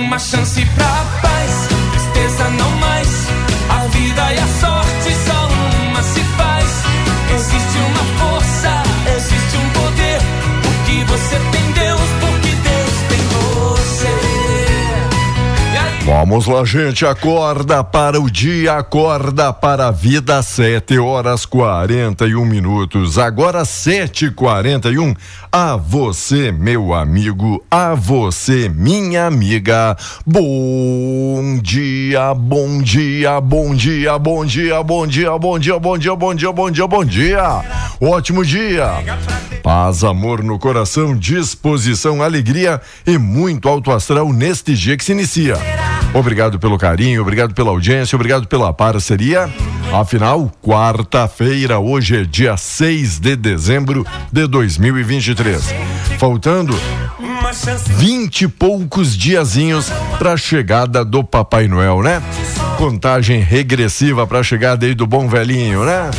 Uma chance pra paz, tristeza não mais. A vida e a sorte só uma se faz. Existe uma força, existe um poder. Porque você tem Vamos lá, gente. Acorda para o dia, acorda para a vida. Sete horas 41 minutos. Agora sete e quarenta e um. A você, meu amigo, a você, minha amiga. Bom dia, bom dia, bom dia, bom dia, bom dia, bom dia, bom dia, bom dia, bom dia, bom dia. Ótimo dia. Paz, amor no coração, disposição, alegria e muito alto astral neste dia que se inicia. Obrigado pelo carinho, obrigado pela audiência, obrigado pela parceria. Afinal, quarta-feira, hoje é dia 6 de dezembro de 2023. Faltando vinte e poucos diazinhos para a chegada do Papai Noel, né? Contagem regressiva para a chegada aí do bom velhinho, né?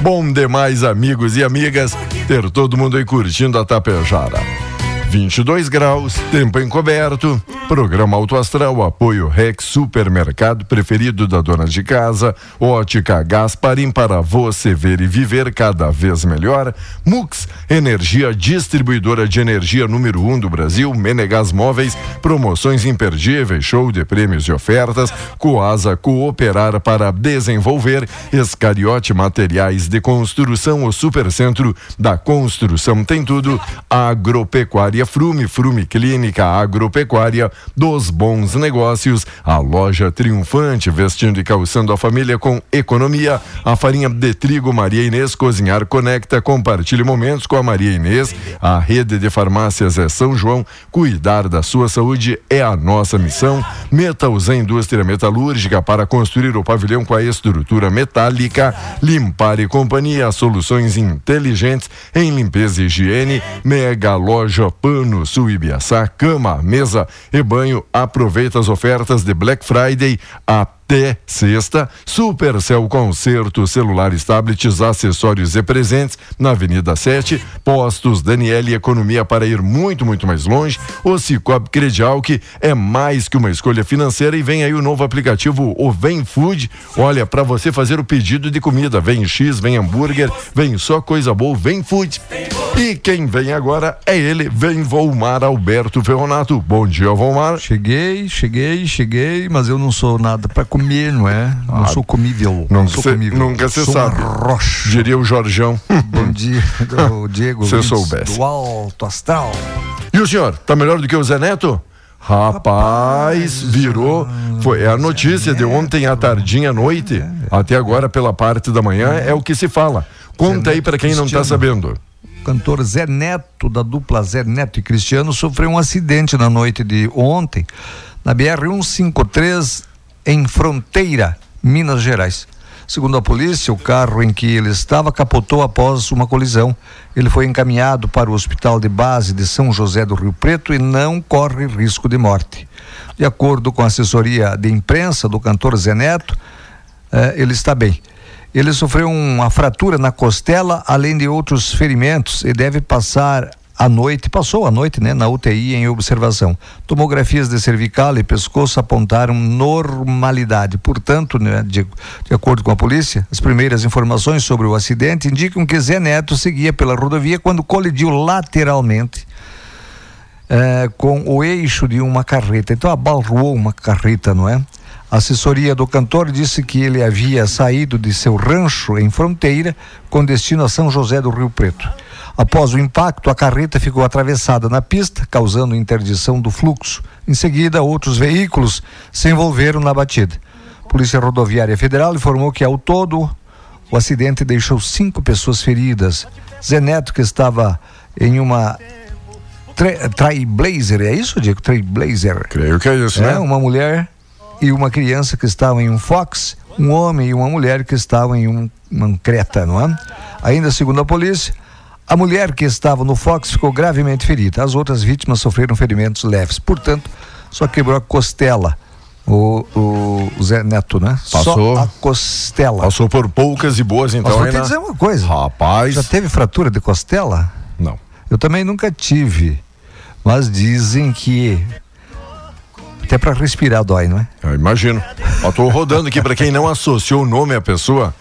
Bom demais, amigos e amigas, ter todo mundo aí curtindo a Tapejara. 22 graus, tempo encoberto, programa Auto Astral, apoio Rex Supermercado preferido da dona de casa, Ótica Gasparim para você ver e viver cada vez melhor, Mux, energia distribuidora de energia número 1 um do Brasil, Menegas Móveis, promoções imperdíveis, show de prêmios e ofertas, Coasa Cooperar para desenvolver, Escariote Materiais de Construção, o Supercentro da Construção. Tem tudo, Agropecuária Frume, Frume Clínica Agropecuária dos Bons Negócios, a loja triunfante, vestindo e calçando a família com economia, a farinha de trigo Maria Inês Cozinhar Conecta, compartilhe momentos com a Maria Inês, a rede de farmácias é São João, cuidar da sua saúde é a nossa missão, Metalzan Indústria Metalúrgica para construir o pavilhão com a estrutura metálica, Limpar e Companhia, soluções inteligentes em limpeza e higiene, Mega Loja Pano Sul Ibiaçá, cama, mesa e banho. Aproveita as ofertas de Black Friday até sexta. Supercell Concerto, celulares, tablets, acessórios e presentes na Avenida 7. Postos Daniel e Economia para ir muito, muito mais longe. O Cicobi Credial, que é mais que uma escolha financeira. E vem aí o novo aplicativo, o Vem Food. Olha, para você fazer o pedido de comida. Vem X, vem hambúrguer, vem só coisa boa, Vem Food. E quem vem agora é ele, vem Volmar Alberto Ferronato. Bom dia, Volmar. Cheguei, cheguei, cheguei, mas eu não sou nada para comer, não é? Não Ah, sou comível. Não sou cê- comível. nunca Sou sabe. rocha. Diria o Jorjão. Bom dia, o Diego. Se soubesse. Do Alto Astral. E o senhor, tá melhor do que o Zé Neto? Rapaz, virou. Foi a notícia de ontem à tardinha à noite, até agora pela parte da manhã, é o que se fala. Conta aí para quem não tá Cristiano. sabendo. O cantor Zé Neto, da dupla Zé Neto e Cristiano, sofreu um acidente na noite de ontem, na BR-153, em Fronteira, Minas Gerais. Segundo a polícia, o carro em que ele estava capotou após uma colisão. Ele foi encaminhado para o hospital de base de São José do Rio Preto e não corre risco de morte. De acordo com a assessoria de imprensa do cantor Zé Neto, eh, ele está bem. Ele sofreu uma fratura na costela, além de outros ferimentos, e deve passar a noite, passou a noite, né, na UTI em observação. Tomografias de cervical e pescoço apontaram normalidade. Portanto, né, de, de acordo com a polícia, as primeiras informações sobre o acidente indicam que Zé Neto seguia pela rodovia quando colidiu lateralmente eh, com o eixo de uma carreta. Então abalroou uma carreta, não é? A assessoria do cantor disse que ele havia saído de seu rancho em fronteira com destino a São José do Rio Preto. Após o impacto, a carreta ficou atravessada na pista, causando interdição do fluxo. Em seguida, outros veículos se envolveram na batida. Polícia Rodoviária Federal informou que, ao todo, o acidente deixou cinco pessoas feridas. Zé Neto, que estava em uma Trailblazer, é isso, Diego? Trailblazer. Creio que é isso, é, né? Uma mulher e uma criança que estavam em um Fox, um homem e uma mulher que estavam em um, uma Creta, não é? Ainda segundo a polícia, a mulher que estava no Fox ficou gravemente ferida. As outras vítimas sofreram ferimentos leves. Portanto, só quebrou a costela. O, o Zé Neto, né? Passou. Só a costela. Passou por poucas e boas, então. Mas vou te na- dizer uma coisa. Rapaz. Já teve fratura de costela? Não. Eu também nunca tive. Mas dizem que até para respirar dói, não é? Eu imagino. Tô rodando aqui para quem não associou o nome à pessoa.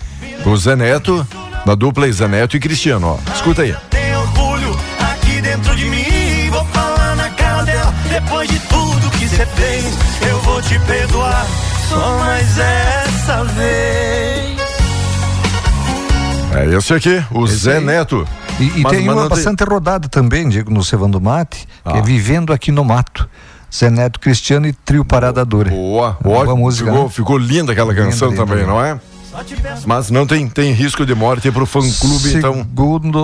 O Zé Neto, da dupla Zé Neto e Cristiano, ó. Escuta aí. Tem orgulho aqui dentro de mim. Vou falar na cara dela. Depois de tudo que você fez, eu vou te perdoar. Só mais essa vez. É esse aqui, o Zé aí. Neto. E, e Mas- tem mas uma tem- bastante rodada também, digo, no Cevando Mate, que Ah. é Vivendo Aqui no Mato. Zé Neto Cristiano e Trio Parada Dura. Boa, É ótimo. boa música, ficou, né? ficou linda aquela canção linda, também, linda. não é? Mas não tem, tem risco de morte pro fã clube, então.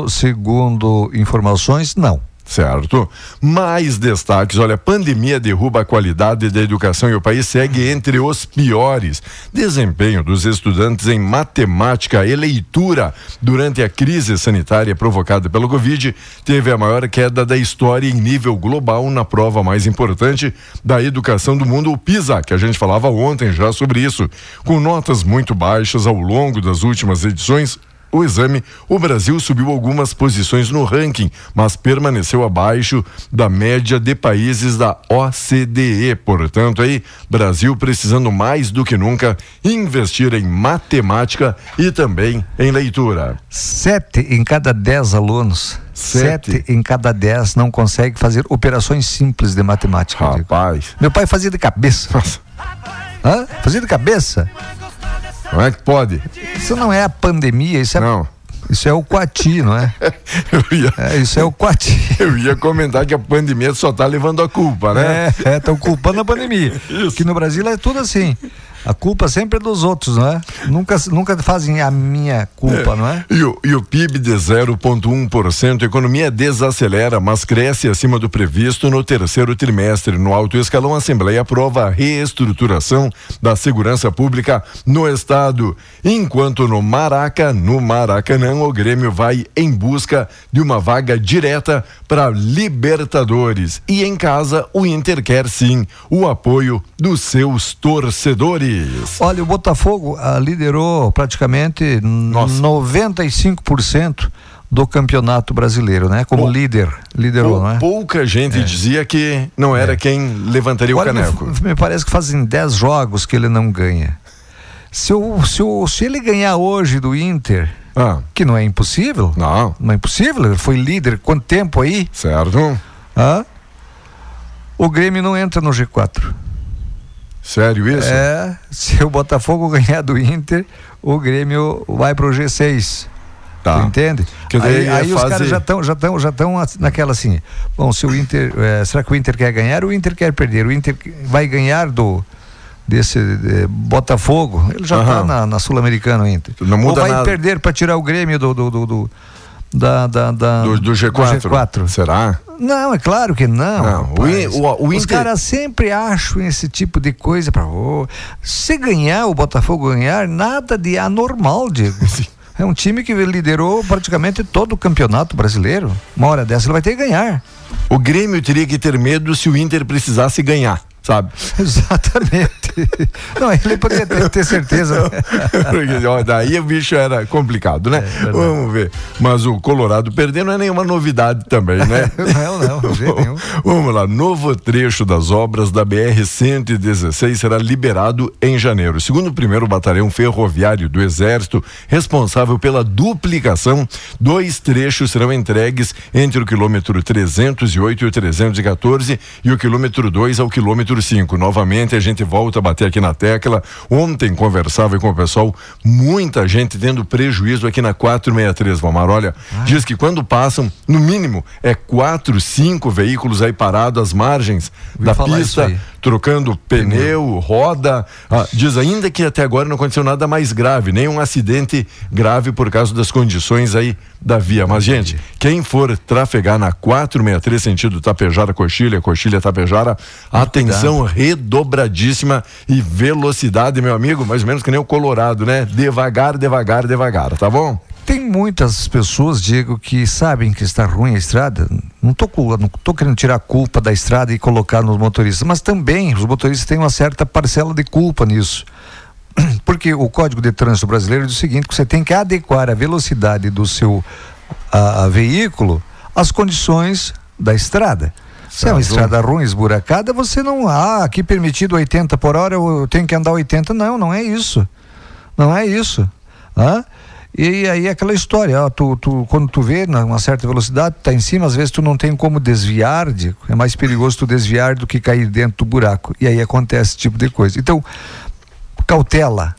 Segundo informações, não. Certo. Mais destaques. Olha, a pandemia derruba a qualidade da educação e o país segue entre os piores. Desempenho dos estudantes em matemática e leitura durante a crise sanitária provocada pelo Covid teve a maior queda da história em nível global na prova mais importante da educação do mundo, o PISA, que a gente falava ontem já sobre isso. Com notas muito baixas ao longo das últimas edições, o exame, o Brasil subiu algumas posições no ranking, mas permaneceu abaixo da média de países da OCDE. Portanto, aí, Brasil precisando mais do que nunca investir em matemática e também em leitura. Sete em cada dez alunos, Sete. sete, em cada dez não consegue fazer operações simples de matemática. Rapaz, Meu pai fazia de cabeça. nossa, Hã? Fazia de cabeça? Como é que pode? Isso não é a pandemia, isso é, Não. isso é o Quati, não é? Ia, É, isso é o Quati. eu ia comentar que a pandemia só tá levando a culpa, né? É, estão culpando a pandemia. Isso. Que no Brasil é tudo assim. A culpa sempre é dos outros, não é? Nunca, nunca fazem a minha culpa, não é? E o, e o PIB de 0,1%, a economia desacelera, mas cresce acima do previsto no terceiro trimestre. No alto escalão, a Assembleia aprova a reestruturação da segurança pública no Estado. Enquanto no Maraca, no Maracanã, o Grêmio vai em busca de uma vaga direta para Libertadores. E em casa, o Inter quer sim o apoio dos seus torcedores. Olha, o Botafogo ah, liderou praticamente Nossa. 95% do campeonato brasileiro, né? Como Pou- líder, liderou, Pou- não é? Pouca gente dizia que não era quem levantaria Olha, o caneco. me, me parece que fazem 10 jogos que ele não ganha. Se, o, se, o, se ele ganhar hoje do Inter, Ah, que não é impossível, não, não é impossível, ele foi líder quanto tempo aí? certo? Hã? O Grêmio não entra no G4. Sério isso? É, se o Botafogo ganhar do Inter, o Grêmio vai pro G6. Tá. Tu entende? Aí é aí os fase- caras já estão já tão, já tão naquela assim. Bom, se o Inter. eh, será que o Inter quer ganhar ou o Inter quer perder? O Inter vai ganhar do. Desse eh, Botafogo, ele já está na, na Sul-Americana o Inter. Não muda ou vai nada. perder para tirar o Grêmio do, do, do, do, da, da, da do, do G4. do G4. Será? Não, é claro que não. Não, o o- o Os Inter- caras sempre acham esse tipo de coisa para se ganhar, o Botafogo ganhar, nada de anormal, Diego. É um time que liderou praticamente todo o campeonato brasileiro. Uma hora dessa ele vai ter que ganhar. O Grêmio teria que ter medo se o Inter precisasse ganhar, sabe? Exatamente. Não, ele poderia ter, ter certeza. né? Porque, daí o bicho era complicado, né? Vamos ver. Mas o Colorado perder não é nenhuma novidade também, né? Não, não, de jeito nenhum. Vamos lá, novo trecho das obras da BR-116 será liberado em janeiro. Segundo o primeiro batalhão ferroviário do Exército, responsável pela duplicação, dois trechos serão entregues entre o quilômetro 308 e o 314 e o quilômetro 2 ao quilômetro 5. Novamente, a gente volta bater aqui na tecla. Ontem conversava com o pessoal, muita gente tendo prejuízo aqui na 463, Vomar. Olha, diz que quando passam, no mínimo, é quatro, cinco veículos aí parados às margens Ouvi da pista. Trocando pneu, roda. Ah, diz ainda que até agora não aconteceu nada mais grave, nenhum acidente grave por causa das condições aí da via. Mas, gente, quem for trafegar na 463 sentido Tapejara, Coxilha, Coxilha, Tapejara, atenção redobradíssima e velocidade, meu amigo, mais ou menos que nem o Colorado, né? Devagar, devagar, devagar, tá bom? Tem muitas pessoas, Diego, que sabem que está ruim a estrada. Não cu- não tô querendo tirar a culpa da estrada e colocar nos motoristas, mas também os motoristas têm uma certa parcela de culpa nisso. Porque o Código de Trânsito Brasileiro diz o seguinte, que você tem que adequar a velocidade do seu a- a veículo às condições da estrada. Se é uma estrada ruim, esburacada, você não. Ah, aqui permitido 80 por hora, eu tenho que andar 80. Não, não é isso. Não é isso. Hã? E aí é aquela história, ó, tu, tu, quando tu vê na- uma certa velocidade, tá em cima, às vezes tu não tem como desviar, Diego. é mais perigoso tu desviar do que cair dentro do buraco. E aí acontece esse tipo de coisa. Então, cautela,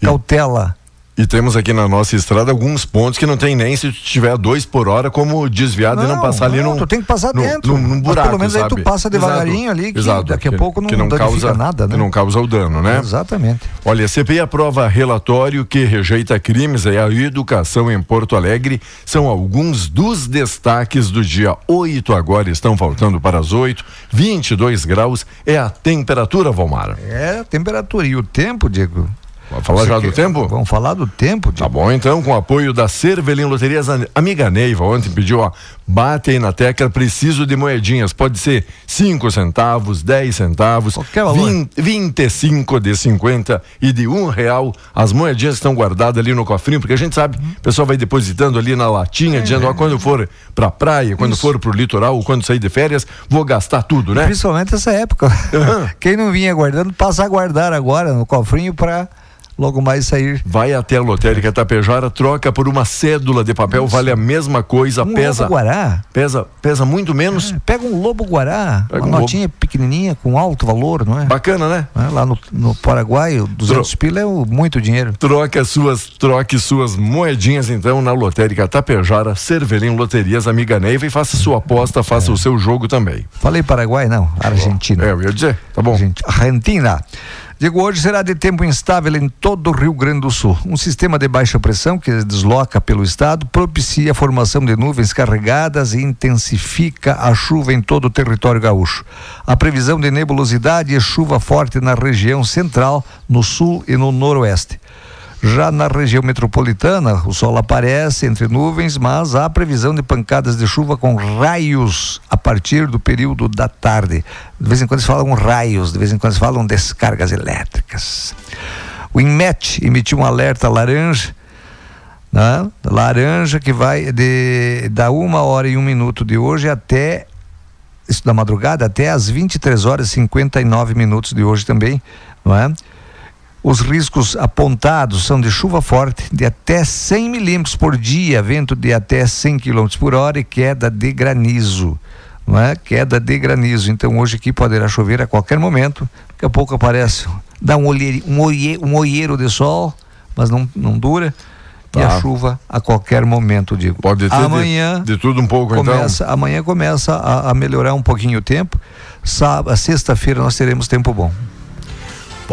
cautela. E temos aqui na nossa estrada alguns pontos que não tem nem se tiver dois por hora como desviado e não passar ali não, num, tu tem que passar num- dentro. num, num buraco, pelo menos aí tu sabe? passa devagarinho Exato, ali, que exato, daqui a pouco não que não causa nada, né? Que não causa o dano, né? Exatamente. Olha, a CPI aprova relatório que rejeita crimes e a educação em Porto Alegre. São alguns dos destaques do dia 8 agora, estão faltando para as 8. 22 graus é a temperatura, Valmar. É a temperatura e o tempo, Diego. Vamos falar Você já do tempo? Vamos falar do tempo, Tá Diego. bom, então, com o apoio da Cervelim Loterias, amiga Neiva ontem pediu, ó, bate aí na tecla, preciso de moedinhas, pode ser 5 centavos, 10 centavos, Qualquer valor. 20, 25 de 50 e de um real, as moedinhas estão guardadas ali no cofrinho, porque a gente sabe, o pessoal vai depositando ali na latinha, dizendo, ó, quando for pra praia, quando for pro litoral, ou quando sair de férias, vou gastar tudo, né? Principalmente essa época. Quem não vinha guardando, passa a guardar agora no cofrinho para logo mais sair. Vai até a lotérica Tapejara, troca por uma cédula de papel, vale a mesma coisa, Um pesa, lobo guará. pesa, pesa muito menos, É, Pega um lobo guará, Pega uma um notinha pequenininha com alto valor, não é? bacana, né? É, Lá no, no Paraguai, o 200 pila é muito dinheiro. Troca suas, troque suas moedinhas então na lotérica Tapejara, Cervelim Loterias, amiga Neiva e faça sua aposta, faça o seu jogo também. Falei Paraguai, não, Argentina. É, eu ia dizer, tá bom. Argent- Argentina. Digo, hoje será de tempo instável em todo o Rio Grande do Sul. Um sistema de baixa pressão que desloca pelo estado propicia a formação de nuvens carregadas e intensifica a chuva em todo o território gaúcho. A previsão de nebulosidade e chuva forte na região central, no sul e no noroeste. Já na região metropolitana, o sol aparece entre nuvens, mas há previsão de pancadas de chuva com raios a partir do período da tarde. De vez em quando eles falam raios, de vez em quando eles falam descargas elétricas. O INMET emitiu um alerta laranja, né? laranja que vai de da uma hora e um minuto de hoje até isso da madrugada até às 23 horas e 59 minutos de hoje também, não é? Os riscos apontados são de chuva forte de até 100 milímetros por dia, vento de até 100 quilômetros por hora e queda de granizo. Não é? Queda de granizo. Então hoje aqui poderá chover a qualquer momento. Daqui a pouco aparece, dá um, olhe, um, olhe, um olheiro de sol, mas não, não dura. E Tá. a chuva a qualquer momento, digo. Pode ter de- amanhã de, tudo um pouco começa, amanhã começa a, a melhorar um pouquinho o tempo. Sábado, sexta-feira nós teremos tempo bom.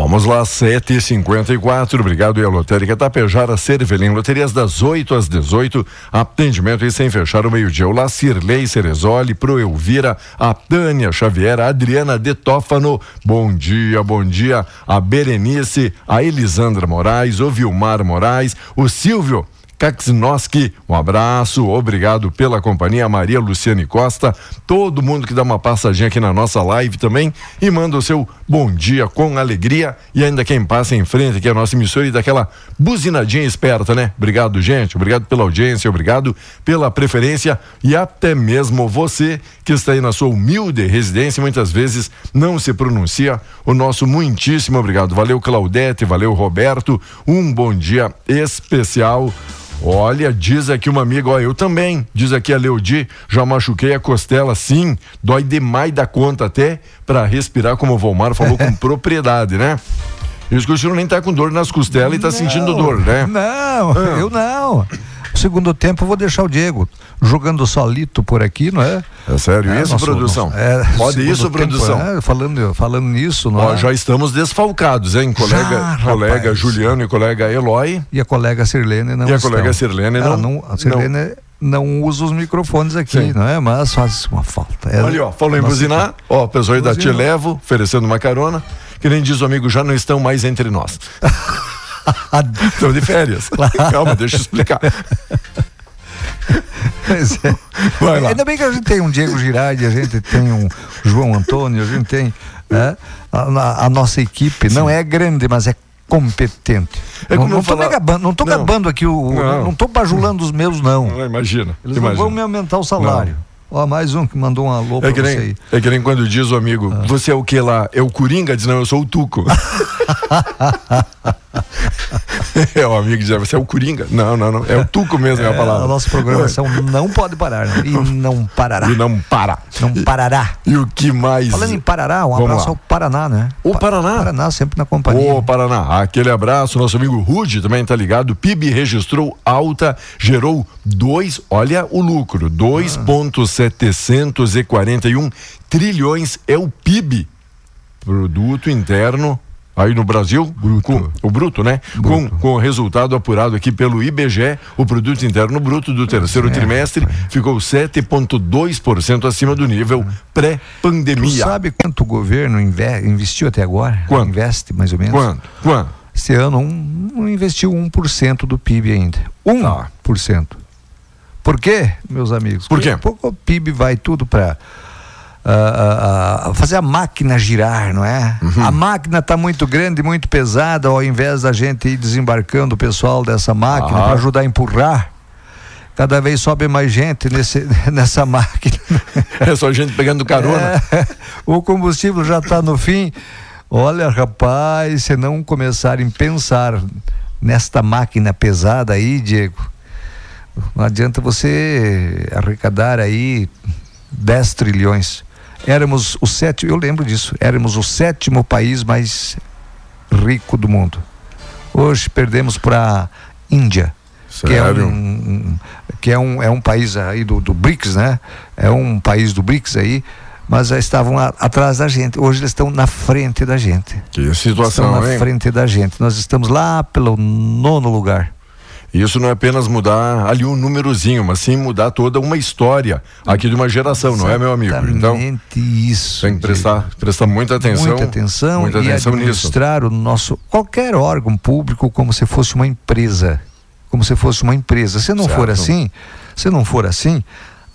Vamos lá, 7h54. Obrigado, e a Lotérica Tapejara, Cervelim, loterias das 8 às 18. Atendimento e sem fechar o meio-dia. O Lacirlei Cerezoli, Pro Elvira, a Tânia Xavier, a Adriana Detófano. Bom dia, bom dia. A Berenice, a Elisandra Moraes, o Vilmar Moraes, o Silvio. Kaczynowski, um abraço, obrigado pela companhia, Maria Luciane Costa, todo mundo que dá uma passadinha aqui na nossa live também e manda o seu bom dia com alegria e ainda quem passa em frente aqui a nossa emissora e daquela buzinadinha esperta, né? Obrigado, gente, obrigado pela audiência, obrigado pela preferência e até mesmo você que está aí na sua humilde residência, muitas vezes não se pronuncia, o nosso muitíssimo obrigado. Valeu, Claudete, valeu, Roberto, um bom dia especial Olha, diz aqui uma amiga, ó, eu também, diz aqui a Leodi, já machuquei a costela, sim, dói demais da conta até para respirar, como o Volmar falou com propriedade, né? Isso que o senhor nem tá com dor nas costelas e tá sentindo dor, né? Não, ah. eu não. Segundo tempo, eu vou deixar o Diego jogando solito por aqui, não é? É sério é, isso, nosso, produção? É, Pode isso, tempo, produção? É, falando, falando nisso, não Ó, é? Já estamos desfalcados, hein? Colega, já, colega Juliano e colega Eloy. E a colega Sirlene não E a estão. colega Sirlene não. não a Sirlene não. não usa os microfones aqui, Sim. não é? Mas faz uma falta. É Olha, ó, falou em buzinar, ó, pessoal da Te Levo, oferecendo uma carona, que nem diz o amigo, já não estão mais entre nós. Estão de férias. Calma, deixa eu explicar. Pois é. Vai lá. Ainda bem que a gente tem um Diego Girardi, a gente tem um João Antônio, a gente tem né, a, a, nossa equipe. Sim. Não é grande, mas é competente. É não, não, falar... gabando, não tô não. gabando aqui o. Não, não tô bajulando os meus, não. não imagina. Eles imagina. não vão me aumentar o salário. Ó, mais um que mandou um alô é que nem, aí. É que nem quando diz o amigo, ah. você é o que lá? É o Coringa? Diz, não, eu sou o Tuco. é, o amigo diz, você é o Coringa? Não, não, não. É o Tuco mesmo, é, é a palavra. A nossa programação é. não pode parar. Né? E não parará. E não para. Não parará. E, e o que mais? Falando em Parará, um Vamos abraço lá. ao Paraná, né? O Paraná? Paraná, sempre na companhia. O Paraná. Aquele abraço, nosso amigo Rude também tá ligado. PIB registrou alta, gerou dois, olha o lucro, 2,700 241 trilhões é o PIB, produto interno aí no Brasil, bruto. Com, o bruto, né? Bruto. Com, com o resultado apurado aqui pelo IBGE, o produto interno bruto do terceiro é, trimestre ficou 7,2% acima do nível pré-pandemia. sabe quanto o governo investiu até agora? Quanto? Investe mais ou menos? Quanto? Quanto? Esse ano um, não investiu 1% do PIB ainda. 1%. Tá. Por quê, meus amigos? Por quê? Porque o PIB vai tudo para uh, uh, fazer a máquina girar, não é? Uhum. A máquina está muito grande, muito pesada, ao invés da gente ir desembarcando o pessoal dessa máquina para ajudar a empurrar. Cada vez sobe mais gente nesse, nessa máquina. É só gente pegando carona. É, o combustível já está no fim. Olha, rapaz, se não começarem a pensar nesta máquina pesada aí, Diego, não adianta você arrecadar aí 10 trilhões. Éramos o sétimo, eu lembro disso, éramos o sétimo país mais rico do mundo. Hoje perdemos para Índia, que é um, que é um, é um país aí do, do BRICS, né? É um país do BRICS aí, mas já estavam a, atrás da gente. Hoje eles estão na frente da gente. Que situação, estão na hein? frente da gente. Nós estamos lá pelo nono lugar. Isso não é apenas mudar ali um númerozinho, mas sim mudar toda uma história aqui de uma geração, não é, meu amigo? Então, isso. Tem que prestar, prestar muita atenção. Muita atenção muita e atenção administrar nisso. o nosso qualquer órgão público como se fosse uma empresa, como se fosse uma empresa. Se não certo. for assim, se não for assim,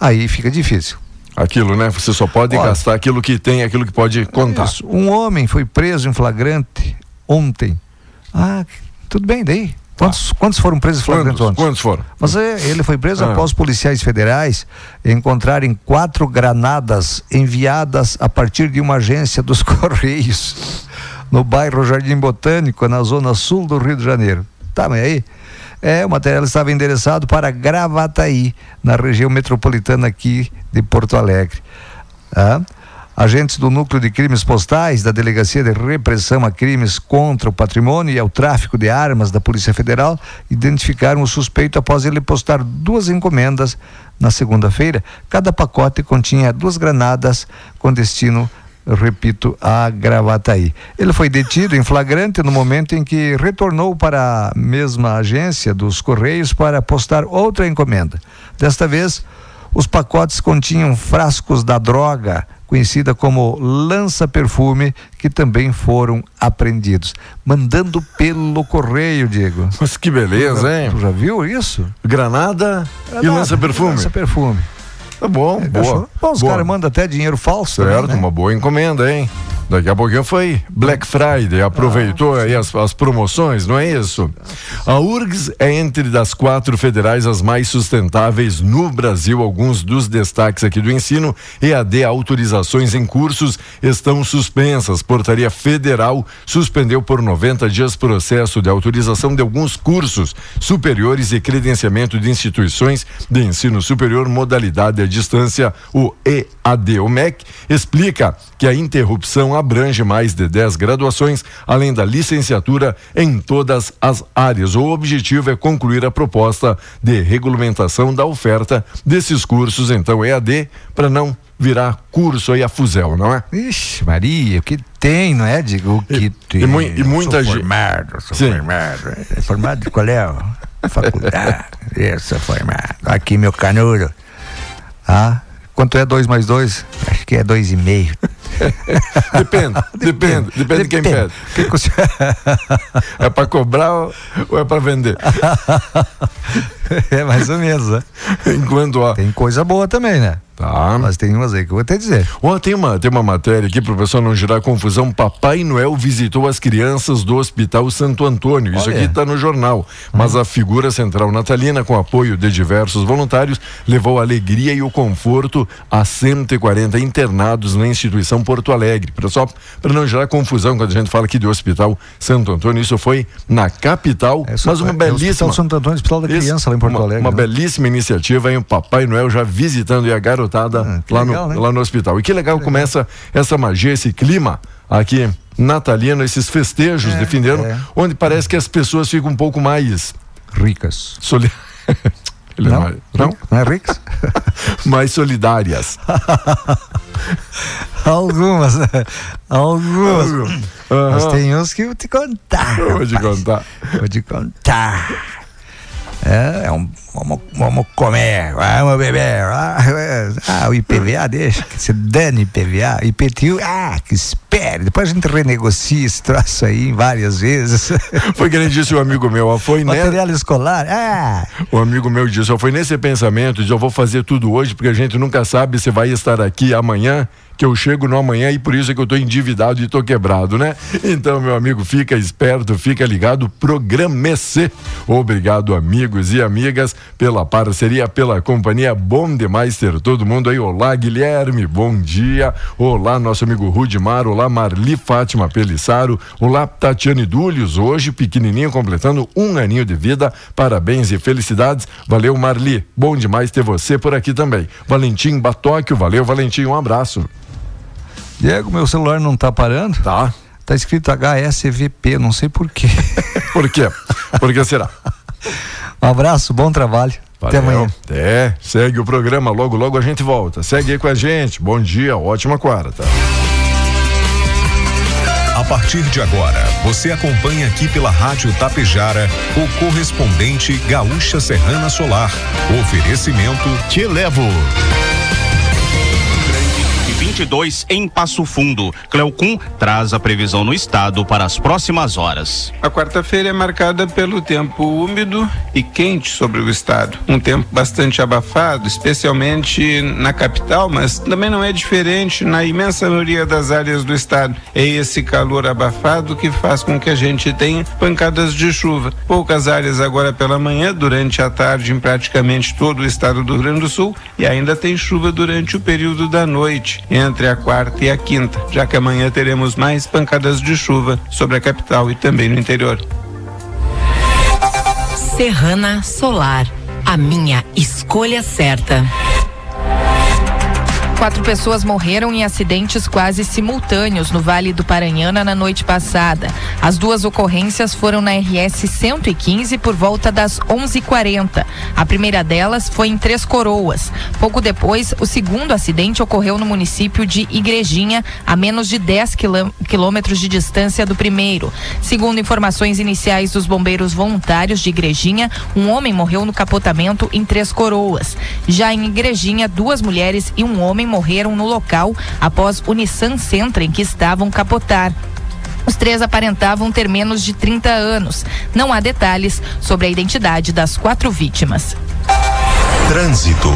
aí fica difícil. Aquilo, né? Você só pode Olha, gastar aquilo que tem, aquilo que pode contar. Isso. Um homem foi preso em flagrante ontem. Ah, tudo bem, daí Quantos, ah. quantos foram presos flagrantes ontem? Quantos foram? Mas é, ele foi preso ah. após policiais federais encontrarem quatro granadas enviadas a partir de uma agência dos Correios no bairro Jardim Botânico, na zona sul do Rio de Janeiro. Tá, mas aí? É, o material estava endereçado para Gravataí, na região metropolitana aqui de Porto Alegre. Ah. Agentes do Núcleo de Crimes Postais da Delegacia de Repressão a Crimes contra o Patrimônio e ao Tráfico de Armas da Polícia Federal identificaram o suspeito após ele postar duas encomendas na segunda-feira. Cada pacote continha duas granadas com destino eu repito, a Gravataí. Ele foi detido em flagrante no momento em que retornou para a mesma agência dos Correios para postar outra encomenda. Desta vez, os pacotes continham frascos da droga, conhecida como lança-perfume, que também foram apreendidos. Mandando pelo correio, Diego. Mas que beleza, hein? Tu já viu isso? Granada, Granada e lança-perfume. Lança-perfume. Tá bom, É, boa. Bom, os caras mandam até dinheiro falso. Certo, também, né? uma boa encomenda, hein? Daqui a pouquinho foi Black Friday, aproveitou aí as, as promoções, não é isso? A URGS é entre das quatro federais as mais sustentáveis no Brasil. Alguns dos destaques aqui do ensino, EAD, autorizações em cursos estão suspensas. Portaria Federal suspendeu por 90 dias processo de autorização de alguns cursos superiores e credenciamento de instituições de ensino superior modalidade à distância, o EAD. O MEC explica que a interrupção abrange mais de 10 graduações, além da licenciatura em todas as áreas. O objetivo é concluir a proposta de regulamentação da oferta desses cursos, então EAD, para não virar curso aí a fuzel, não é? Ixi, Maria, o que tem, não é? Digo, o que tem. e mui- e muita gente- formado, sou Sim. formado. É Formado de qual é? Faculdade. Sou formado. Aqui, meu canudo. Ah, quanto é dois mais dois? Acho que é dois e meio. Depende, depende, depende de quem pede. Que que É para cobrar ou é para vender? é mais ou menos, né? Enquanto, ó. Tem coisa boa também, né? Tá. Mas tem umas aí que eu vou até dizer. Ó, tem uma, tem uma matéria aqui, pro pessoal não gerar confusão. Papai Noel visitou as crianças do Hospital Santo Antônio. Isso Olha. aqui está no jornal. Mas a figura central natalina, com apoio de diversos voluntários, levou a alegria e o conforto a 140 internados na instituição Porto Alegre. Pessoal, para não gerar confusão quando a gente fala aqui do Hospital Santo Antônio, isso foi na capital, É, mas uma é o belíssima. Hospital Santo Antônio, Hospital da Criança, lá em Porto uma, Alegre. Uma né? belíssima iniciativa, hein? O Papai Noel já visitando e a garotada Ah, lá, legal, no, né? lá no hospital. E que legal, começa essa magia, esse clima aqui natalino, esses festejos de fim de ano, é. onde parece que as pessoas ficam um pouco mais Ricas. soli... É Não? mais- não? Não é ricas? mais solidárias. Algumas, né? Algumas. Mas Aham. tem uns que eu vou te contar. Eu vou te contar. Vou te contar. É, é um, vamos, vamos comer, vamos beber. Ah, ah, o IPVA deixa, que se dane IPVA. IPTU, ah, que espere. Depois a gente renegocia esse troço aí várias vezes. Foi que nem disse o amigo meu, foi? Material escolar, ah, O amigo meu disse, foi nesse pensamento de eu vou fazer tudo hoje, porque a gente nunca sabe se vai estar aqui amanhã, que eu chego no amanhã e por isso é que eu tô endividado e tô quebrado, né? Então, meu amigo, fica esperto, fica ligado, programe-se. Obrigado, amigos e amigas, pela parceria, pela companhia. Bom demais ter todo mundo aí. Olá, Guilherme, bom dia. Olá, nosso amigo Rudimar. Olá, Marli Fátima Pelissaro. Olá, Tatiane Dúlios, hoje pequenininho, completando um aninho de vida. Parabéns e felicidades. Valeu, Marli. Bom demais ter você por aqui também. Valentim Batóquio, valeu, Valentim, um abraço. Diego, meu celular não tá parando. Tá? Tá escrito HSVP, não sei porquê. Por quê? Por que será? Um abraço, bom trabalho. Até Valeu. amanhã. É, segue o programa, logo, logo a gente volta. Segue aí com a gente. Bom dia, ótima quarta. A partir de agora, você acompanha aqui pela Rádio Tapejara o correspondente Gaúcha Serrana Solar. Oferecimento Te Levo. E 22 em Passo Fundo. Cleocum traz a previsão no estado para as próximas horas. A quarta-feira é marcada pelo tempo úmido e quente sobre o estado. Um tempo bastante abafado, especialmente na capital, mas também não é diferente na imensa maioria das áreas do estado. É esse calor abafado que faz com que a gente tenha pancadas de chuva. Poucas áreas agora pela manhã, durante a tarde em praticamente todo o estado do Rio Grande do Sul e ainda tem chuva durante o período da noite, entre a quarta e a quinta, já que amanhã teremos mais pancadas de chuva sobre a capital e também no interior. Serrana Solar, a minha escolha certa. Quatro pessoas morreram em acidentes quase simultâneos no Vale do Paranhana na noite passada. As duas ocorrências foram na RS 115 por volta das 11:40. A primeira delas foi em Três Coroas. Pouco depois, o segundo acidente ocorreu no município de Igrejinha, a menos de 10 quilômetros de distância do primeiro. Segundo informações iniciais dos bombeiros voluntários de Igrejinha, um homem morreu no capotamento em Três Coroas. Já em Igrejinha, duas mulheres e um homem morreram no local após o Nissan Sentra em que estavam capotar. Os três aparentavam ter menos de 30 anos. Não há detalhes sobre a identidade das quatro vítimas. Trânsito.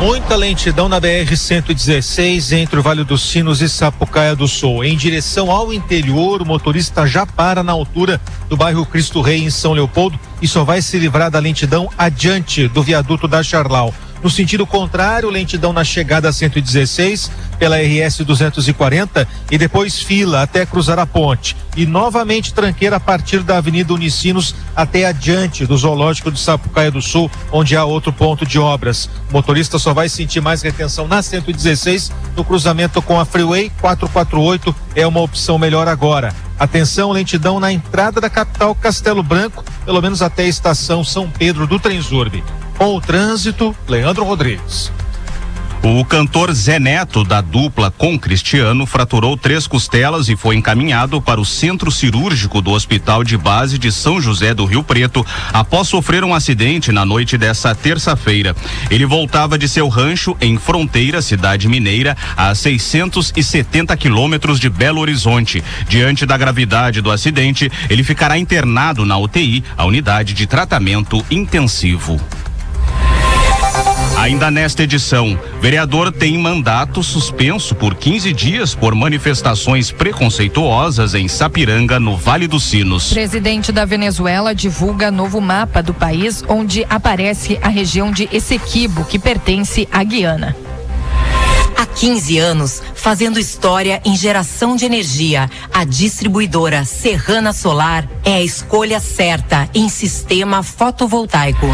Muita lentidão na BR-116 entre o Vale dos Sinos e Sapucaia do Sul. Em direção ao interior, o motorista já para na altura do bairro Cristo Rei, em São Leopoldo, e só vai se livrar da lentidão adiante do viaduto da Charlau. No sentido contrário, lentidão na chegada a 116 pela RS 240 e depois fila até cruzar a ponte. E novamente tranqueira a partir da Avenida Unicinos até adiante do Zoológico de Sapucaia do Sul, onde há outro ponto de obras. O motorista só vai sentir mais retenção na 116 no cruzamento com a Freeway 448 é uma opção melhor agora. Atenção, lentidão na entrada da capital Castelo Branco, pelo menos até a estação São Pedro do Transurbe. Com o trânsito, Leandro Rodrigues. O cantor Zé Neto, da dupla com Cristiano, fraturou três costelas e foi encaminhado para o centro cirúrgico do Hospital de Base de São José do Rio Preto após sofrer um acidente na noite dessa terça-feira. Ele voltava de seu rancho em Fronteira, cidade mineira, a 670 quilômetros de Belo Horizonte. Diante da gravidade do acidente, ele ficará internado na UTI, a unidade de tratamento intensivo. Ainda nesta edição, vereador tem mandato suspenso por 15 dias por manifestações preconceituosas em Sapiranga, no Vale dos Sinos. Presidente da Venezuela divulga novo mapa do país onde aparece a região de Essequibo, que pertence à Guiana. Há 15 anos, fazendo história em geração de energia, a distribuidora Serrana Solar é a escolha certa em sistema fotovoltaico.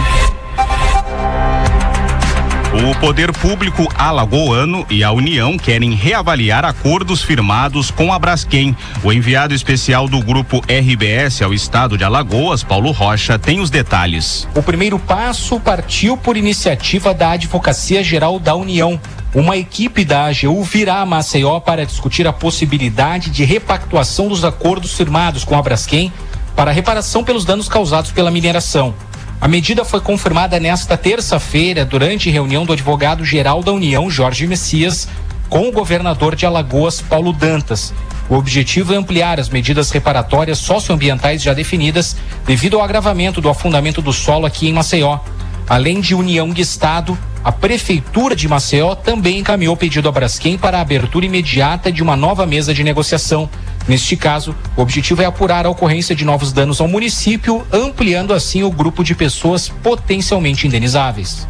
O poder público alagoano e a União querem reavaliar acordos firmados com a Braskem. O enviado especial do grupo RBS ao estado de Alagoas, Paulo Rocha, tem os detalhes. O primeiro passo partiu por iniciativa da Advocacia Geral da União. Uma equipe da AGU virá a Maceió para discutir a possibilidade de repactuação dos acordos firmados com a Braskem para reparação pelos danos causados pela mineração. A medida foi confirmada nesta terça-feira durante reunião do advogado-geral da União, Jorge Messias, com o governador de Alagoas, Paulo Dantas. O objetivo é ampliar as medidas reparatórias socioambientais já definidas devido ao agravamento do afundamento do solo aqui em Maceió. Além de união de Estado, a Prefeitura de Maceió também encaminhou pedido a Braskem para a abertura imediata de uma nova mesa de negociação. Neste caso, o objetivo é apurar a ocorrência de novos danos ao município, ampliando assim o grupo de pessoas potencialmente indenizáveis.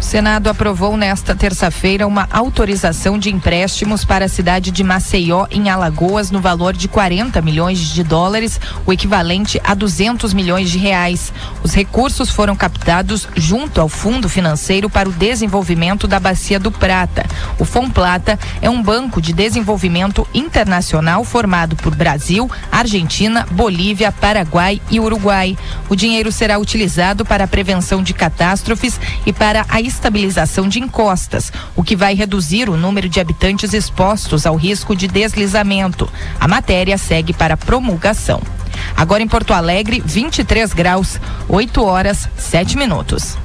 O Senado aprovou nesta terça-feira uma autorização de empréstimos para a cidade de Maceió, em Alagoas, no valor de 40 milhões de dólares, o equivalente a 200 milhões de reais. Os recursos foram captados junto ao Fundo Financeiro para o Desenvolvimento da Bacia do Prata. O FONPLATA é um banco de desenvolvimento internacional formado por Brasil, Argentina, Bolívia, Paraguai e Uruguai. O dinheiro será utilizado para a prevenção de catástrofes e para a estabilização de encostas, o que vai reduzir o número de habitantes expostos ao risco de deslizamento. A matéria segue para promulgação. Agora em Porto Alegre, 23 graus, 8 horas, 7 minutos.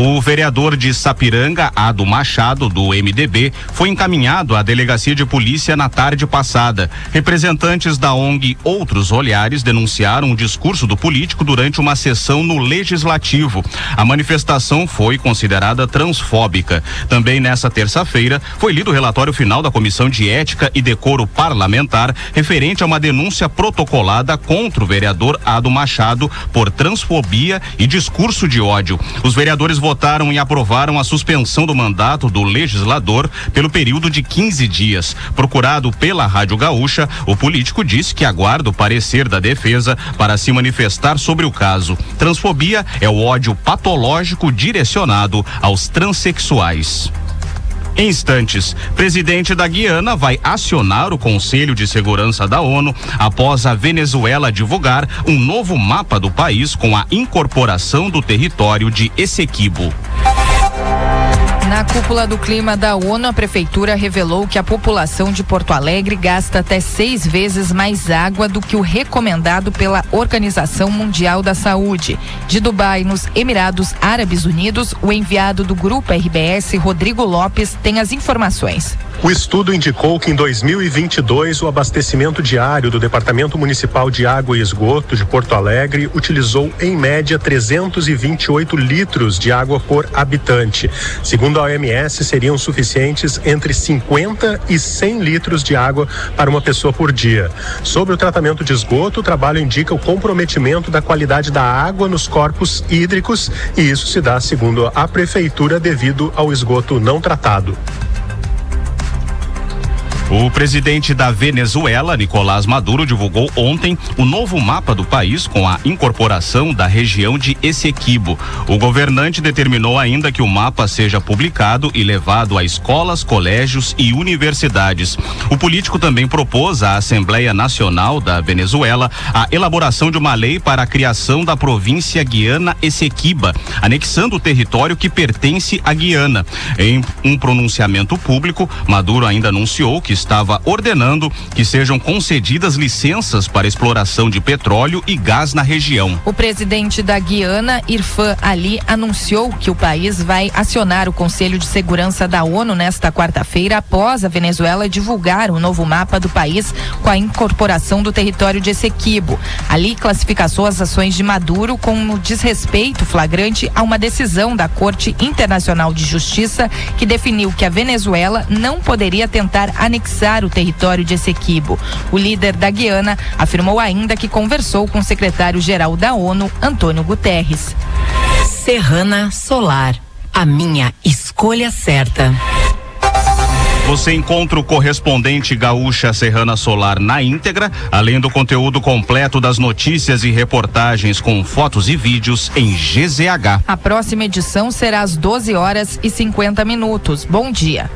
O vereador de Sapiranga, Ado Machado, do MDB, foi encaminhado à delegacia de polícia na tarde passada. Representantes da ONG Outros Olhares denunciaram o discurso do político durante uma sessão no Legislativo. A manifestação foi considerada transfóbica. Também nessa terça-feira foi lido o relatório final da Comissão de Ética e Decoro Parlamentar referente a uma denúncia protocolada contra o vereador Ado Machado por transfobia e discurso de ódio. Os vereadores e aprovaram a suspensão do mandato do legislador pelo período de 15 dias. Procurado pela Rádio Gaúcha, o político disse que aguarda o parecer da defesa para se manifestar sobre o caso. Transfobia é o ódio patológico direcionado aos transexuais. Em instantes. Presidente da Guiana vai acionar o Conselho de Segurança da ONU após a Venezuela divulgar um novo mapa do país com a incorporação do território de Essequibo. Na cúpula do clima da ONU, a prefeitura revelou que a população de Porto Alegre gasta até seis vezes mais água do que o recomendado pela Organização Mundial da Saúde. De Dubai, nos Emirados Árabes Unidos, o enviado do Grupo RBS, Rodrigo Lopes, tem as informações. O estudo indicou que em 2022 o abastecimento diário do Departamento Municipal de Água e Esgoto de Porto Alegre utilizou em média 328 litros de água por habitante. Segundo a OMS, seriam suficientes entre 50 e 100 litros de água para uma pessoa por dia. Sobre o tratamento de esgoto, o trabalho indica o comprometimento da qualidade da água nos corpos hídricos e isso se dá, segundo a prefeitura, devido ao esgoto não tratado. O presidente da Venezuela, Nicolás Maduro, divulgou ontem o novo mapa do país com a incorporação da região de Essequibo. O governante determinou ainda que o mapa seja publicado e levado a escolas, colégios e universidades. O político também propôs à Assembleia Nacional da Venezuela a elaboração de uma lei para a criação da província Guiana Essequiba, anexando o território que pertence à Guiana. Em um pronunciamento público, Maduro ainda anunciou que estava ordenando que sejam concedidas licenças para exploração de petróleo e gás na região. O presidente da Guiana, Irfan Ali, anunciou que o país vai acionar o Conselho de Segurança da ONU nesta quarta-feira após a Venezuela divulgar o novo mapa do país com a incorporação do território de Essequibo. Ali classificou as ações de Maduro como desrespeito flagrante a uma decisão da Corte Internacional de Justiça que definiu que a Venezuela não poderia tentar anexar anexar o território de Essequibo. O líder da Guiana afirmou ainda que conversou com o secretário-geral da ONU, Antônio Guterres. Serrana Solar, a minha escolha certa. Você encontra o correspondente Gaúcha Serrana Solar na íntegra, além do conteúdo completo das notícias e reportagens com fotos e vídeos em GZH. A próxima edição será às 12 horas e 50 minutos. Bom dia.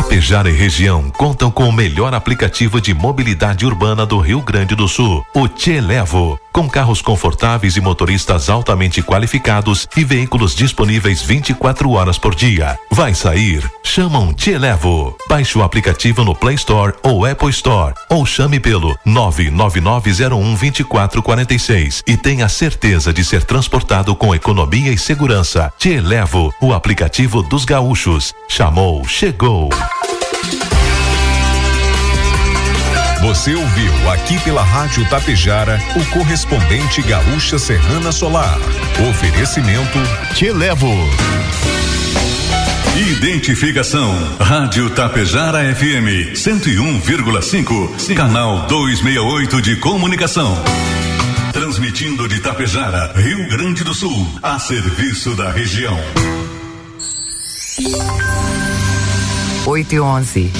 Tapejara e região contam com o melhor aplicativo de mobilidade urbana do Rio Grande do Sul, o Te Levo. Com carros confortáveis e motoristas altamente qualificados e veículos disponíveis 24 horas por dia. Vai sair? Chama um Te Levo. Baixe o aplicativo no Play Store ou Apple Store ou chame pelo 999012446 e tenha certeza de ser transportado com economia e segurança. Te Levo, o aplicativo dos gaúchos. Chamou, chegou. Você ouviu aqui pela Rádio Tapejara o correspondente Gaúcha Serrana Solar. Oferecimento Te Levo. Identificação. Rádio Tapejara FM 101,5. Canal 268 de comunicação. Transmitindo de Tapejara, Rio Grande do Sul, a serviço da região. 8 e 11.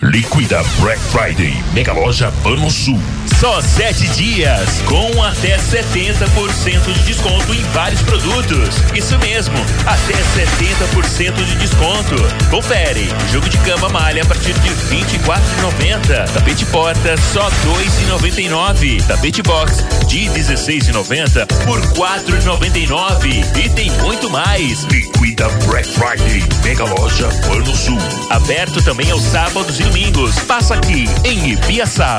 Liquida Black Friday, Mega Loja Pano Sul. Só sete dias, com até 70% de desconto em vários produtos. Isso mesmo, até 70% de desconto. Confere, jogo de cama malha a partir de 24,90. Tapete porta só 2,99. Tapete box de 16,90 por 4,99. E tem muito mais. Liquida Black Friday, Mega Loja Pano Sul. Aberto também aos sábados e domingos. Passa aqui em Ibiaçá.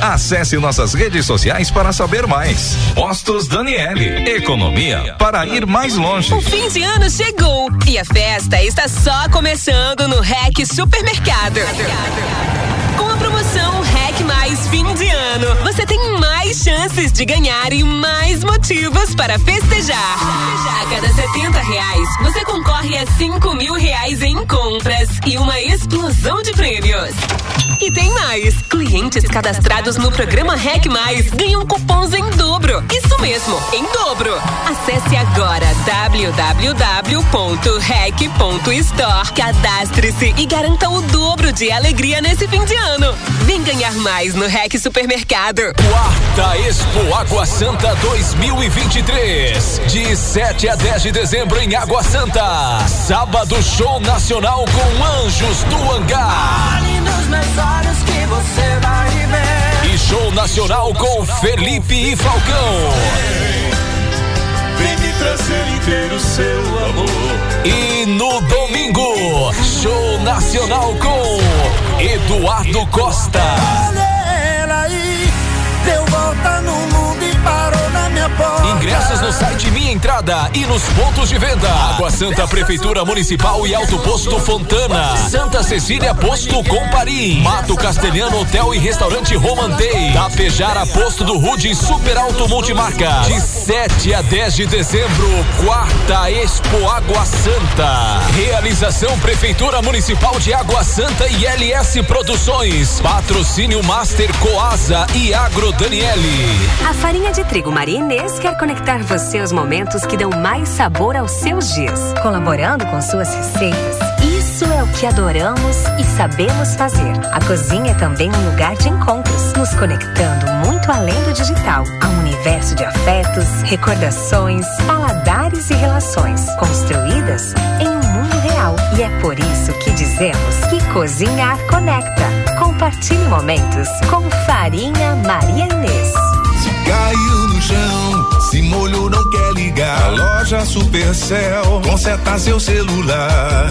Acesse nossas redes sociais para saber mais. Postos Daniele. Economia para ir mais longe. O fim de ano chegou e a festa está só começando no REC Supermercado. Com a promoção REC Mais Fim de Ano, você tem mais chance chances de ganhar e mais motivos para festejar. A cada 70 reais, você concorre a 5 mil reais em compras e uma explosão de prêmios. E tem mais! Clientes cadastrados no programa REC Mais ganham cupons em dobro. Isso mesmo, em dobro. Acesse agora www.rec.store, cadastre-se e garanta o dobro de alegria nesse fim de ano. Vem ganhar mais no REC Supermercado. Quarta Expo Água Santa 2023. De 7 a 10 de dezembro em Água Santa. Sábado Show Nacional com Anjos do Hangar. nos meus olhos que você vai ver. E show nacional com Felipe e Falcão. Vem me trazer inteiro seu amor. E no domingo, show nacional com Eduardo Costa. Olha ela aí, deu volta no Ingressos no site Minha Entrada e nos pontos de venda. Água Santa Prefeitura Municipal e Alto Posto Fontana. Santa Cecília Posto Comparim. Mato Castelhano Hotel e Restaurante Romantei. Tapejara Posto do Rude Super Alto Multimarca. De 7 a 10 de dezembro, quarta Expo Água Santa. Realização Prefeitura Municipal de Água Santa e LS Produções. Patrocínio Master Coasa e Agro Daniele. A farinha de trigo Maria Inês quer conectar você aos momentos que dão mais sabor aos seus dias, colaborando com suas receitas. Isso é o que adoramos e sabemos fazer. A cozinha é também um lugar de encontros, nos conectando muito além do digital, a um universo de afetos, recordações, paladares e relações, construídas em um mundo real. E é por isso que dizemos que cozinhar conecta. Compartilhe momentos com Farinha Maria Inês. Caiu no chão, se molhou, não quer ligar. Loja Supercell, conserta seu celular.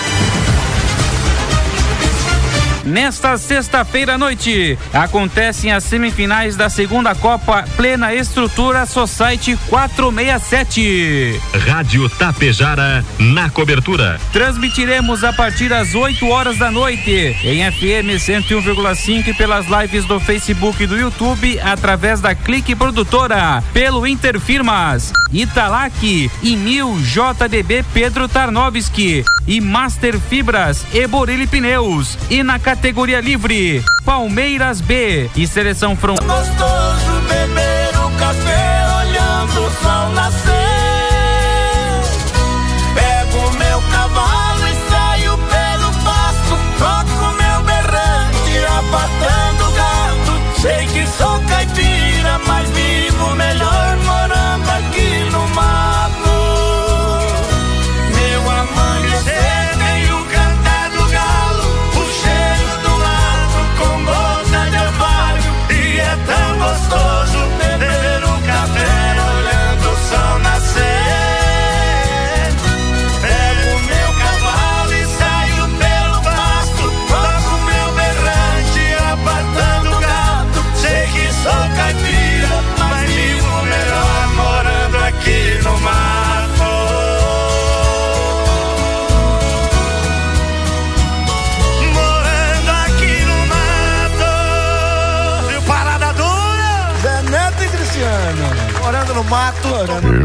Nesta sexta-feira à noite, acontecem as semifinais da segunda Copa Plena Estrutura Society 467. Rádio Tapejara na cobertura. Transmitiremos a partir das 8 horas da noite em FM 101,5 e pelas lives do Facebook e do YouTube através da Clique Produtora, pelo Interfirmas, Italac, Imil JDB Pedro Tarnovski e Master Fibras e Borilli Pneus. E na categoria livre, Palmeiras B e Seleção Front. Gostoso beber o café olhando o sol nascer.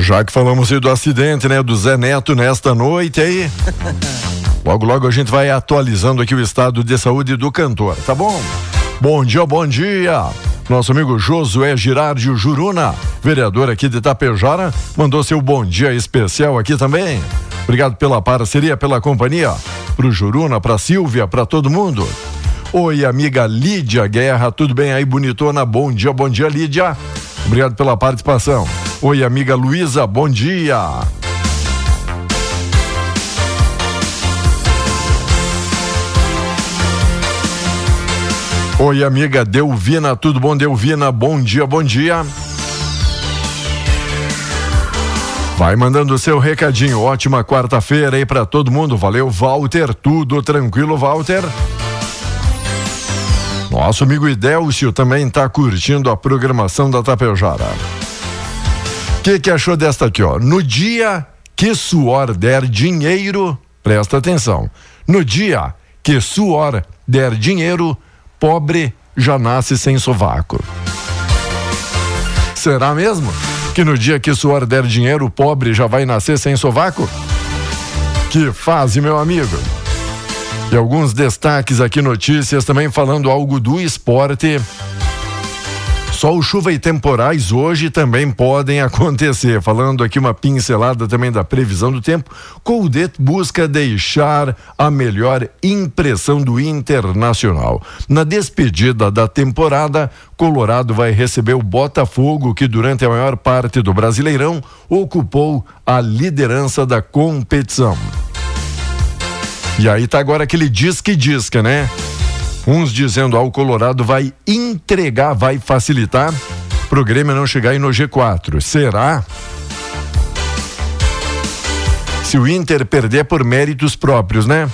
Já que falamos aí do acidente, né, do Zé Neto nesta noite aí. Logo, logo a gente vai atualizando aqui o estado de saúde do cantor, tá bom? Bom dia, bom dia. Nosso amigo Josué Girardi Juruna, vereador aqui de Itapejara, mandou seu bom dia especial aqui também. Obrigado pela parceria, pela companhia. Pro Juruna, pra Silvia, pra todo mundo. Oi, amiga Lídia Guerra, tudo bem aí, bonitona? Bom dia, bom dia, Lídia. Obrigado pela participação. Oi, amiga Luísa, bom dia. Oi, amiga Delvina, tudo bom, Delvina? Bom dia, bom dia. Vai mandando o seu recadinho. Ótima quarta-feira aí para todo mundo. Valeu, Walter. Tudo tranquilo, Walter? Nosso amigo Idélcio também está curtindo a programação da Tapejara. O que, que achou desta aqui, ó? No dia que suor der dinheiro, presta atenção. No dia que suor der dinheiro, pobre já nasce sem sovaco. Será mesmo? Que no dia que suor der dinheiro, pobre já vai nascer sem sovaco? Que fase, meu amigo. E alguns destaques aqui, notícias também falando algo do esporte. Sol, chuva e temporais hoje também podem acontecer. Falando aqui uma pincelada também da previsão do tempo, Coldet busca deixar a melhor impressão do Internacional. Na despedida da temporada, Colorado vai receber o Botafogo, que durante a maior parte do Brasileirão ocupou a liderança da competição. E aí tá agora aquele disque-disca, né? Uns dizendo, ah, o Colorado vai entregar, vai facilitar pro Grêmio não chegar aí no G4. Será? Se o Inter perder por méritos próprios, né?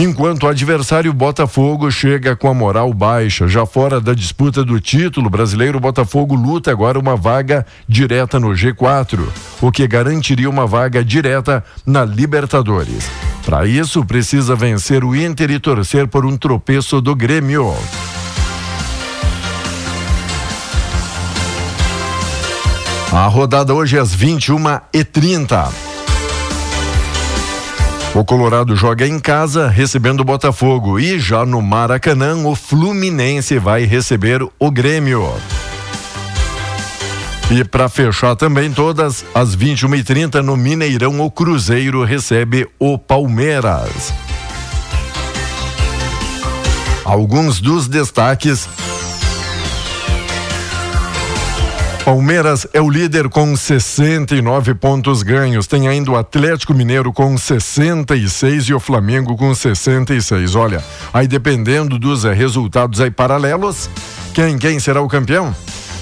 Enquanto o adversário Botafogo chega com a moral baixa, já fora da disputa do título brasileiro, o Botafogo luta agora uma vaga direta no G4, o que garantiria uma vaga direta na Libertadores. Para isso, precisa vencer o Inter e torcer por um tropeço do Grêmio. A rodada hoje é às 21h30. O Colorado joga em casa, recebendo o Botafogo. E já no Maracanã, o Fluminense vai receber o Grêmio. E para fechar também todas, às 21h30 no Mineirão, o Cruzeiro recebe o Palmeiras. Alguns dos destaques Palmeiras é o líder com 69 pontos ganhos. Tem ainda o Atlético Mineiro com 66 e o Flamengo com 66. Olha, aí dependendo dos eh, resultados aí paralelos, quem quem será o campeão?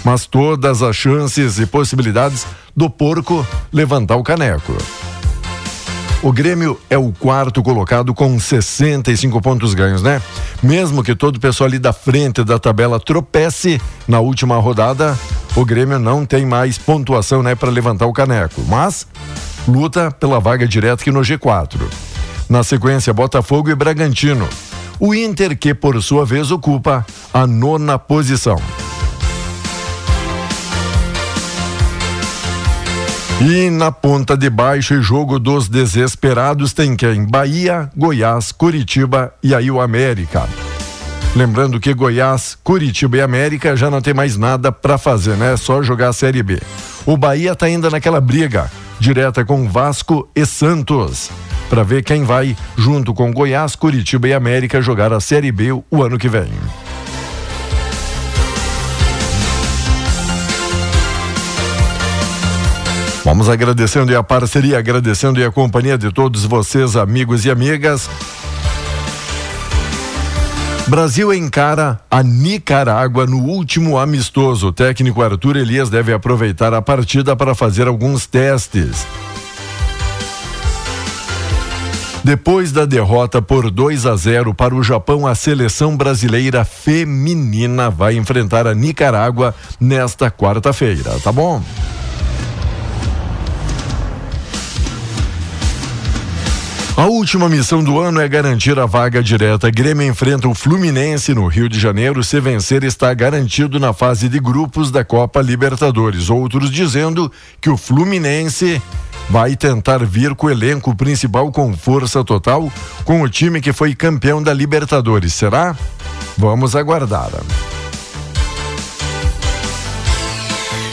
Mas todas as chances e possibilidades do porco levantar o caneco. O Grêmio é o quarto colocado com 65 pontos ganhos, né? Mesmo que todo o pessoal ali da frente da tabela tropece na última rodada, o Grêmio não tem mais pontuação, né, para levantar o caneco, mas luta pela vaga direta aqui no G4. Na sequência, Botafogo e Bragantino. O Inter que por sua vez ocupa a nona posição. E na ponta de baixo, jogo dos desesperados tem quem? Bahia, Goiás, Curitiba e aí o América. Lembrando que Goiás, Curitiba e América já não tem mais nada para fazer, né? É só jogar a Série B. O Bahia tá ainda naquela briga direta com Vasco e Santos para ver quem vai junto com Goiás, Curitiba e América jogar a Série B o ano que vem. Vamos agradecendo a parceria, agradecendo a companhia de todos vocês, amigos e amigas. Brasil encara a Nicarágua no último amistoso. O técnico Arthur Elias deve aproveitar a partida para fazer alguns testes. Depois da derrota por 2 a 0 para o Japão, a seleção brasileira feminina vai enfrentar a Nicarágua nesta quarta-feira, tá bom? A última missão do ano é garantir a vaga direta. Grêmio enfrenta o Fluminense no Rio de Janeiro. Se vencer, está garantido na fase de grupos da Copa Libertadores. Outros dizendo que o Fluminense vai tentar vir com o elenco principal com força total, com o time que foi campeão da Libertadores. Será? Vamos aguardar.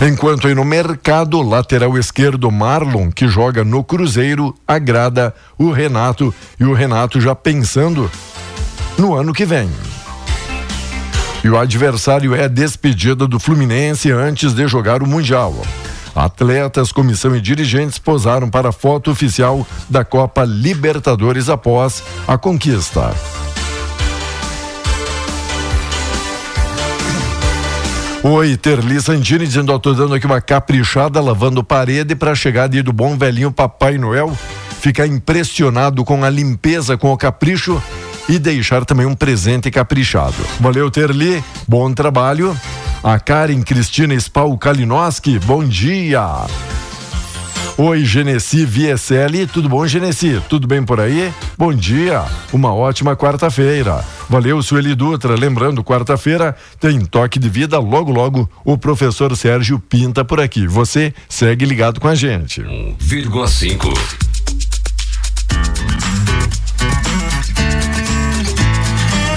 Enquanto aí no mercado, lateral esquerdo Marlon, que joga no Cruzeiro, agrada o Renato e o Renato já pensando no ano que vem. E o adversário é despedida do Fluminense antes de jogar o Mundial. Atletas, comissão e dirigentes posaram para a foto oficial da Copa Libertadores após a conquista. Oi, Terli Santini dizendo, ó, tô dando aqui uma caprichada, lavando parede para chegar do bom velhinho Papai Noel, ficar impressionado com a limpeza, com o capricho e deixar também um presente caprichado. Valeu, Terli, bom trabalho. A Karen Cristina Spal Kalinowski, bom dia. Oi, Genesi VSL, tudo bom, Genesi? Tudo bem por aí? Bom dia, uma ótima quarta-feira. Valeu, Sueli Dutra. Lembrando, quarta-feira tem toque de vida. Logo, logo, o professor Sérgio Pinta por aqui. Você segue ligado com a gente. 1,5.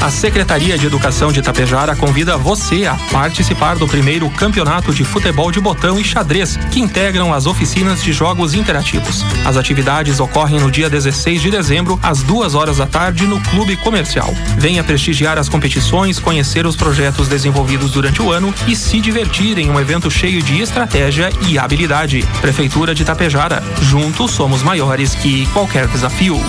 A Secretaria de Educação de Itapejara convida você a participar do primeiro campeonato de futebol de botão e xadrez, que integram as oficinas de jogos interativos. As atividades ocorrem no dia 16 de dezembro, às duas horas da tarde, no Clube Comercial. Venha prestigiar as competições, conhecer os projetos desenvolvidos durante o ano e se divertir em um evento cheio de estratégia e habilidade. Prefeitura de Itapejara. Juntos somos maiores que qualquer desafio.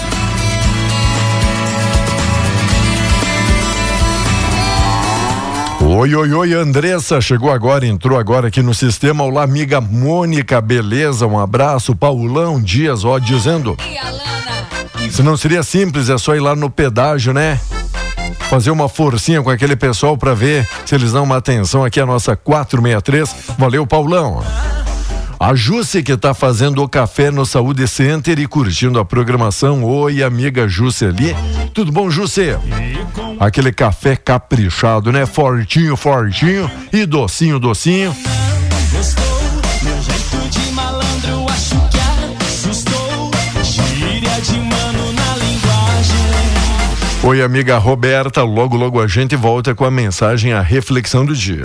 Oi, oi, oi, Andressa, chegou agora, entrou agora aqui no sistema. Olá, amiga Mônica, beleza? Um abraço. Paulão Dias, ó, dizendo. Se não seria simples, é só ir lá no pedágio, né? Fazer uma forcinha com aquele pessoal para ver se eles dão uma atenção aqui a nossa 463. Valeu, Paulão. A Jússia que tá fazendo o café no Saúde Center e curtindo a programação. Oi, amiga Jússia ali. Tudo bom, Jússia? Aquele café caprichado, né? Fortinho, fortinho e docinho, docinho. Oi, amiga Roberta. Logo, logo a gente volta com a mensagem, a reflexão do dia.